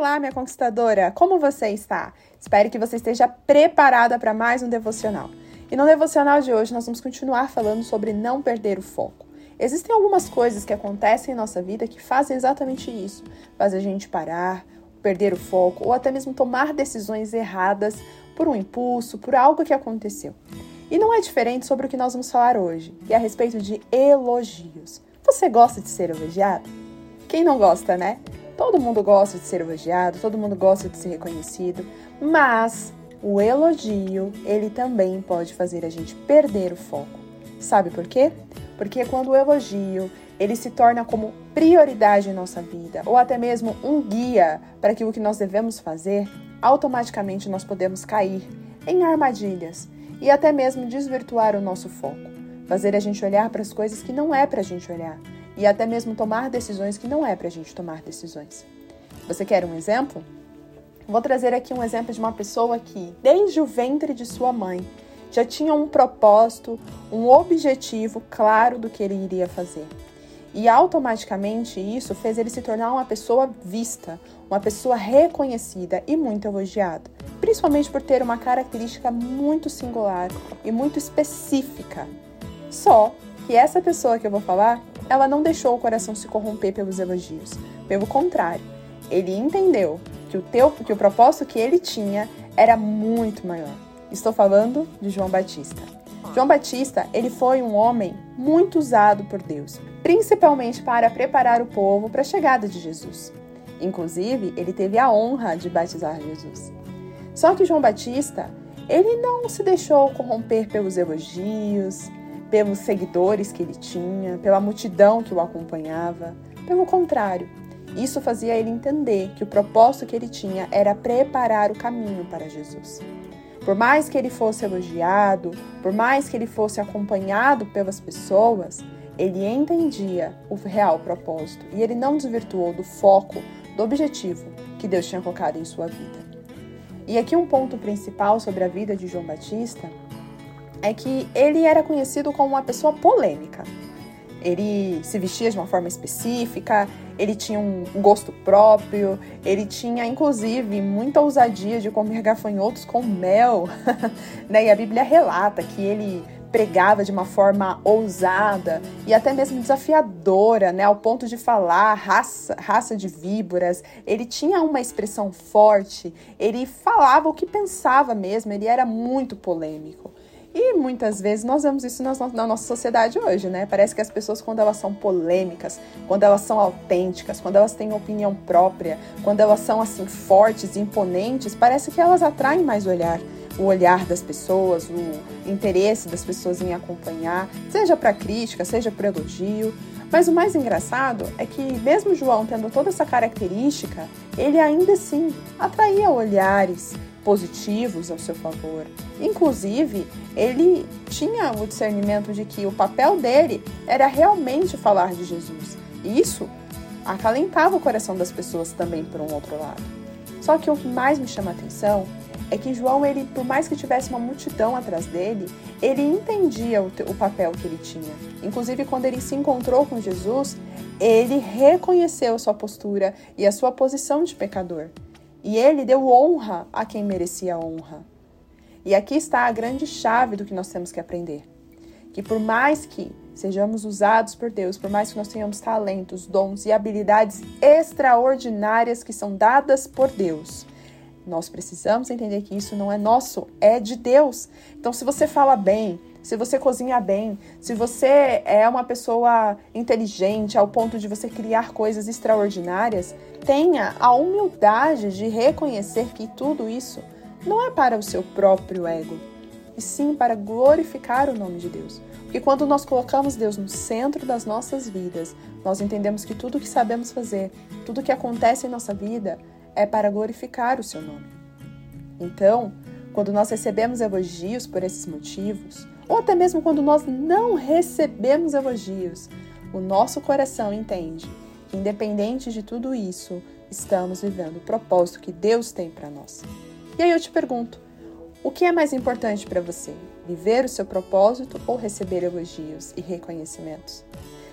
Olá, minha conquistadora! Como você está? Espero que você esteja preparada para mais um devocional. E no devocional de hoje nós vamos continuar falando sobre não perder o foco. Existem algumas coisas que acontecem em nossa vida que fazem exatamente isso: faz a gente parar, perder o foco ou até mesmo tomar decisões erradas por um impulso, por algo que aconteceu. E não é diferente sobre o que nós vamos falar hoje, que é a respeito de elogios. Você gosta de ser elogiado? Quem não gosta, né? Todo mundo gosta de ser elogiado, todo mundo gosta de ser reconhecido, mas o elogio, ele também pode fazer a gente perder o foco. Sabe por quê? Porque quando o elogio, ele se torna como prioridade em nossa vida, ou até mesmo um guia para aquilo que nós devemos fazer, automaticamente nós podemos cair em armadilhas e até mesmo desvirtuar o nosso foco, fazer a gente olhar para as coisas que não é para a gente olhar e até mesmo tomar decisões que não é para a gente tomar decisões. Você quer um exemplo? Vou trazer aqui um exemplo de uma pessoa que, desde o ventre de sua mãe, já tinha um propósito, um objetivo claro do que ele iria fazer. E automaticamente isso fez ele se tornar uma pessoa vista, uma pessoa reconhecida e muito elogiada, principalmente por ter uma característica muito singular e muito específica. Só que essa pessoa que eu vou falar ela não deixou o coração se corromper pelos elogios. Pelo contrário, ele entendeu que o, teu, que o propósito que ele tinha era muito maior. Estou falando de João Batista. João Batista, ele foi um homem muito usado por Deus, principalmente para preparar o povo para a chegada de Jesus. Inclusive, ele teve a honra de batizar Jesus. Só que João Batista, ele não se deixou corromper pelos elogios, pelos seguidores que ele tinha, pela multidão que o acompanhava. Pelo contrário, isso fazia ele entender que o propósito que ele tinha era preparar o caminho para Jesus. Por mais que ele fosse elogiado, por mais que ele fosse acompanhado pelas pessoas, ele entendia o real propósito e ele não desvirtuou do foco, do objetivo que Deus tinha colocado em sua vida. E aqui um ponto principal sobre a vida de João Batista é que ele era conhecido como uma pessoa polêmica. Ele se vestia de uma forma específica, ele tinha um gosto próprio, ele tinha inclusive muita ousadia de comer gafanhotos com mel. né? E a Bíblia relata que ele pregava de uma forma ousada e até mesmo desafiadora, né, ao ponto de falar raça, raça de víboras. Ele tinha uma expressão forte, ele falava o que pensava mesmo, ele era muito polêmico. E muitas vezes nós vemos isso na, nossa sociedade hoje, né? Parece que as pessoas, quando elas são polêmicas, quando elas são autênticas, quando elas têm opinião própria, quando elas são assim fortes, imponentes, parece que elas atraem mais o olhar o olhar das pessoas, o interesse das pessoas em acompanhar, seja para crítica, seja para elogio. Mas o mais engraçado é que, mesmo João tendo toda essa característica, ele ainda assim atraía olhares, positivos ao seu favor. Inclusive, ele tinha o discernimento de que o papel dele era realmente falar de Jesus. E isso acalentava o coração das pessoas também por um outro lado. Só que o que mais me chama a atenção é que João, ele, por mais que tivesse uma multidão atrás dele, ele entendia o, o papel que ele tinha. Inclusive, quando ele se encontrou com Jesus, ele reconheceu a sua postura e a sua posição de pecador. E ele deu honra a quem merecia honra. E aqui está a grande chave do que nós temos que aprender. Que por mais que sejamos usados por Deus, por mais que nós tenhamos talentos, dons e habilidades extraordinárias que são dadas por Deus, nós precisamos entender que isso não é nosso, é de Deus. Então, se você fala bem, se você cozinha bem, se você é uma pessoa inteligente ao ponto de você criar coisas extraordinárias, tenha a humildade de reconhecer que tudo isso não é para o seu próprio ego, e sim para glorificar o nome de Deus. Porque quando nós colocamos Deus no centro das nossas vidas, nós entendemos que tudo que sabemos fazer, tudo que acontece em nossa vida é para glorificar o seu nome. Então, quando nós recebemos elogios por esses motivos, ou até mesmo quando nós não recebemos elogios, o nosso coração entende que, independente de tudo isso, estamos vivendo o propósito que Deus tem para nós. E aí eu te pergunto: o que é mais importante para você? Viver o seu propósito ou receber elogios e reconhecimentos?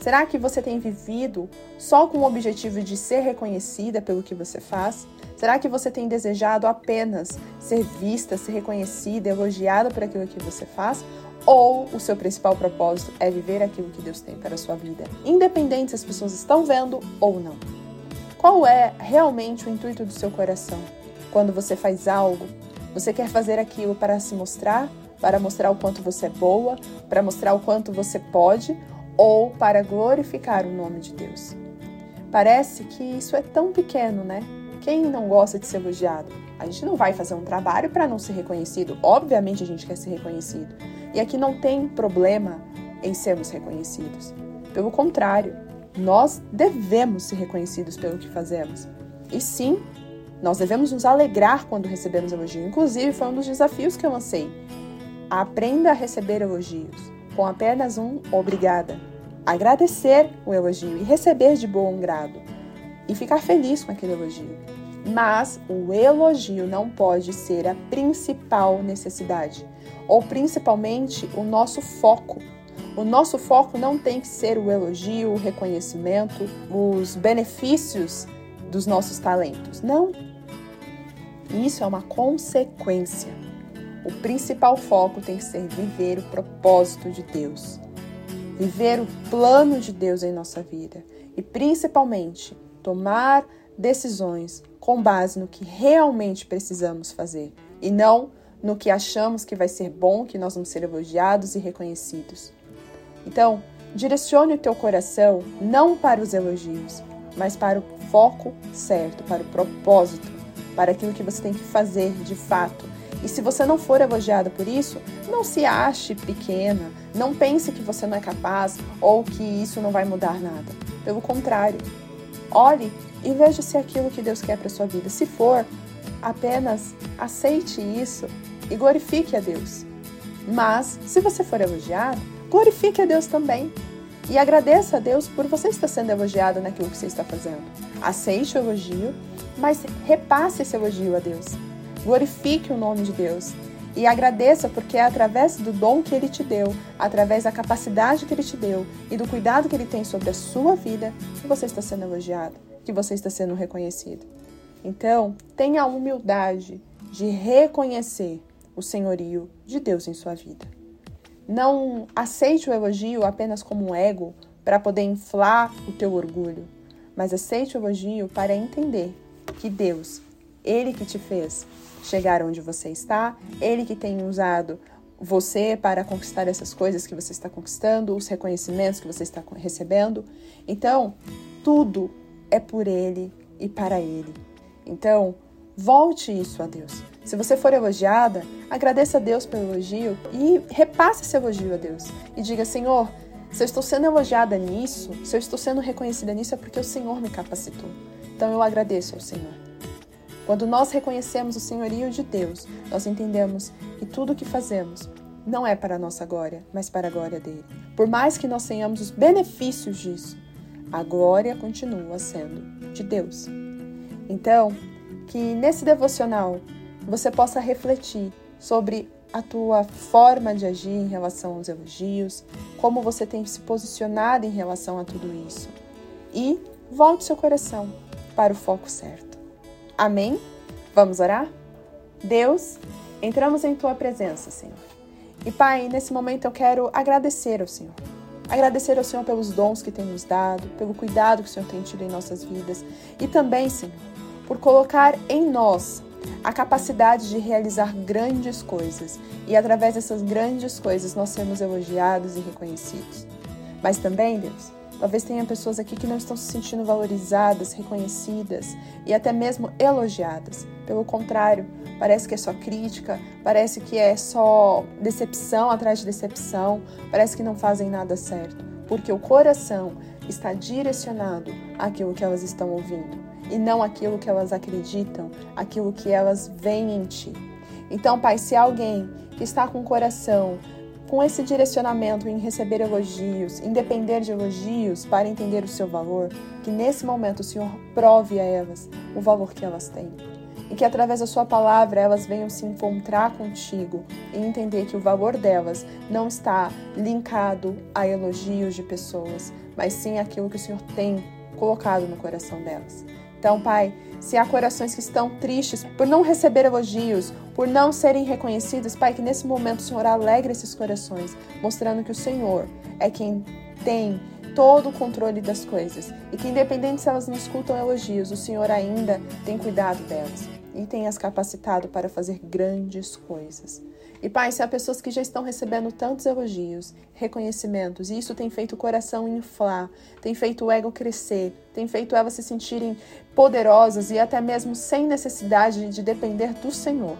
Será que você tem vivido só com o objetivo de ser reconhecida pelo que você faz? Será que você tem desejado apenas ser vista, ser reconhecida, elogiada por aquilo que você faz? Ou o seu principal propósito é viver aquilo que Deus tem para a sua vida, independente se as pessoas estão vendo ou não? Qual é realmente o intuito do seu coração? Quando você faz algo, você quer fazer aquilo para se mostrar, para mostrar o quanto você é boa, para mostrar o quanto você pode ou para glorificar o nome de Deus? Parece que isso é tão pequeno, né? Quem não gosta de ser elogiado? A gente não vai fazer um trabalho para não ser reconhecido. Obviamente a gente quer ser reconhecido. E aqui não tem problema em sermos reconhecidos. Pelo contrário, nós devemos ser reconhecidos pelo que fazemos. E sim, nós devemos nos alegrar quando recebemos elogio. Inclusive, foi um dos desafios que eu lancei. Aprenda a receber elogios com apenas um obrigada. Agradecer o elogio e receber de bom grado. E ficar feliz com aquele elogio. Mas o elogio não pode ser a principal necessidade, ou principalmente o nosso foco. O nosso foco não tem que ser o elogio, o reconhecimento, os benefícios dos nossos talentos. Não. Isso é uma consequência. O principal foco tem que ser viver o propósito de Deus, viver o plano de Deus em nossa vida e principalmente tomar decisões com base no que realmente precisamos fazer e não no que achamos que vai ser bom, que nós vamos ser elogiados e reconhecidos. Então, direcione o teu coração não para os elogios, mas para o foco certo, para o propósito, para aquilo que você tem que fazer de fato. E se você não for elogiado por isso, não se ache pequena, não pense que você não é capaz ou que isso não vai mudar nada. Pelo contrário, olhe e veja se é aquilo que Deus quer para sua vida. Se for, apenas aceite isso e glorifique a Deus. Mas, se você for elogiado, glorifique a Deus também. E agradeça a Deus por você estar sendo elogiado naquilo que você está fazendo. Aceite o elogio, mas repasse esse elogio a Deus. Glorifique o nome de Deus e agradeça porque é através do dom que ele te deu, através da capacidade que ele te deu e do cuidado que ele tem sobre a sua vida que você está sendo elogiado que você está sendo reconhecido. Então, tenha a humildade de reconhecer o senhorio de Deus em sua vida. Não aceite o elogio apenas como um ego para poder inflar o teu orgulho, mas aceite o elogio para entender que Deus, Ele que te fez chegar onde você está, Ele que tem usado você para conquistar essas coisas que você está conquistando, os reconhecimentos que você está recebendo. Então, tudo é por Ele e para Ele. Então, volte isso a Deus. Se você for elogiada, agradeça a Deus pelo elogio e repasse esse elogio a Deus. E diga: Senhor, se eu estou sendo elogiada nisso, se eu estou sendo reconhecida nisso, é porque o Senhor me capacitou. Então eu agradeço ao Senhor. Quando nós reconhecemos o senhorio de Deus, nós entendemos que tudo o que fazemos não é para a nossa glória, mas para a glória dele. Por mais que nós tenhamos os benefícios disso, a glória continua sendo de Deus. Então, que nesse devocional você possa refletir sobre a tua forma de agir em relação aos elogios, como você tem se posicionado em relação a tudo isso. E volte seu coração para o foco certo. Amém? Vamos orar? Deus, entramos em tua presença, Senhor. E Pai, nesse momento eu quero agradecer ao Senhor Agradecer ao Senhor pelos dons que tem nos dado, pelo cuidado que o Senhor tem tido em nossas vidas e também, Senhor, por colocar em nós a capacidade de realizar grandes coisas e através dessas grandes coisas nós sermos elogiados e reconhecidos. Mas também, Deus, talvez tenha pessoas aqui que não estão se sentindo valorizadas, reconhecidas e até mesmo elogiadas. Pelo contrário, parece que é só crítica, parece que é só decepção atrás de decepção, parece que não fazem nada certo, porque o coração está direcionado àquilo que elas estão ouvindo e não aquilo que elas acreditam, aquilo que elas veem em ti. Então, Pai, se alguém que está com o coração com esse direcionamento em receber elogios, em depender de elogios para entender o seu valor, que nesse momento o Senhor prove a elas o valor que elas têm e que através da sua palavra elas venham se encontrar contigo e entender que o valor delas não está linkado a elogios de pessoas, mas sim aquilo que o Senhor tem colocado no coração delas. Então, Pai, se há corações que estão tristes por não receber elogios, por não serem reconhecidos, Pai, que nesse momento o Senhor alegre esses corações, mostrando que o Senhor é quem tem todo o controle das coisas e que, independente se elas não escutam elogios, o Senhor ainda tem cuidado delas e tem as capacitado para fazer grandes coisas. E Pai, se há pessoas que já estão recebendo tantos elogios, reconhecimentos, e isso tem feito o coração inflar, tem feito o ego crescer, tem feito elas se sentirem poderosas e até mesmo sem necessidade de depender do Senhor.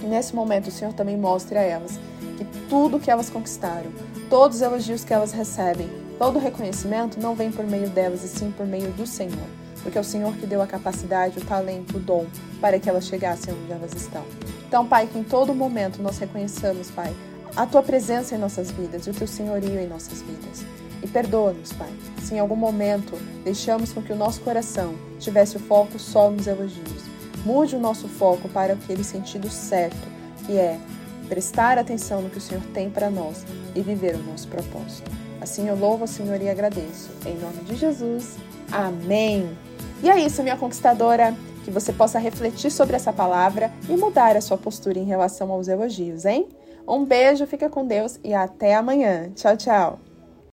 E nesse momento, o Senhor também mostre a elas que tudo que elas conquistaram, todos os elogios que elas recebem, todo o reconhecimento não vem por meio delas, e sim por meio do Senhor porque é o Senhor que deu a capacidade, o talento, o dom para que elas chegassem onde elas estão. Então, Pai, que em todo momento nós reconheçamos, Pai, a tua presença em nossas vidas e o teu senhorio em nossas vidas. E perdoa-nos, Pai, se em algum momento deixamos com que o nosso coração tivesse o foco só nos elogios. Mude o nosso foco para aquele sentido certo, que é prestar atenção no que o Senhor tem para nós e viver o nosso propósito. Assim eu louvo o Senhor e agradeço. Em nome de Jesus. Amém. E é isso, minha conquistadora. Que você possa refletir sobre essa palavra e mudar a sua postura em relação aos elogios, hein? Um beijo, fica com Deus e até amanhã. Tchau, tchau.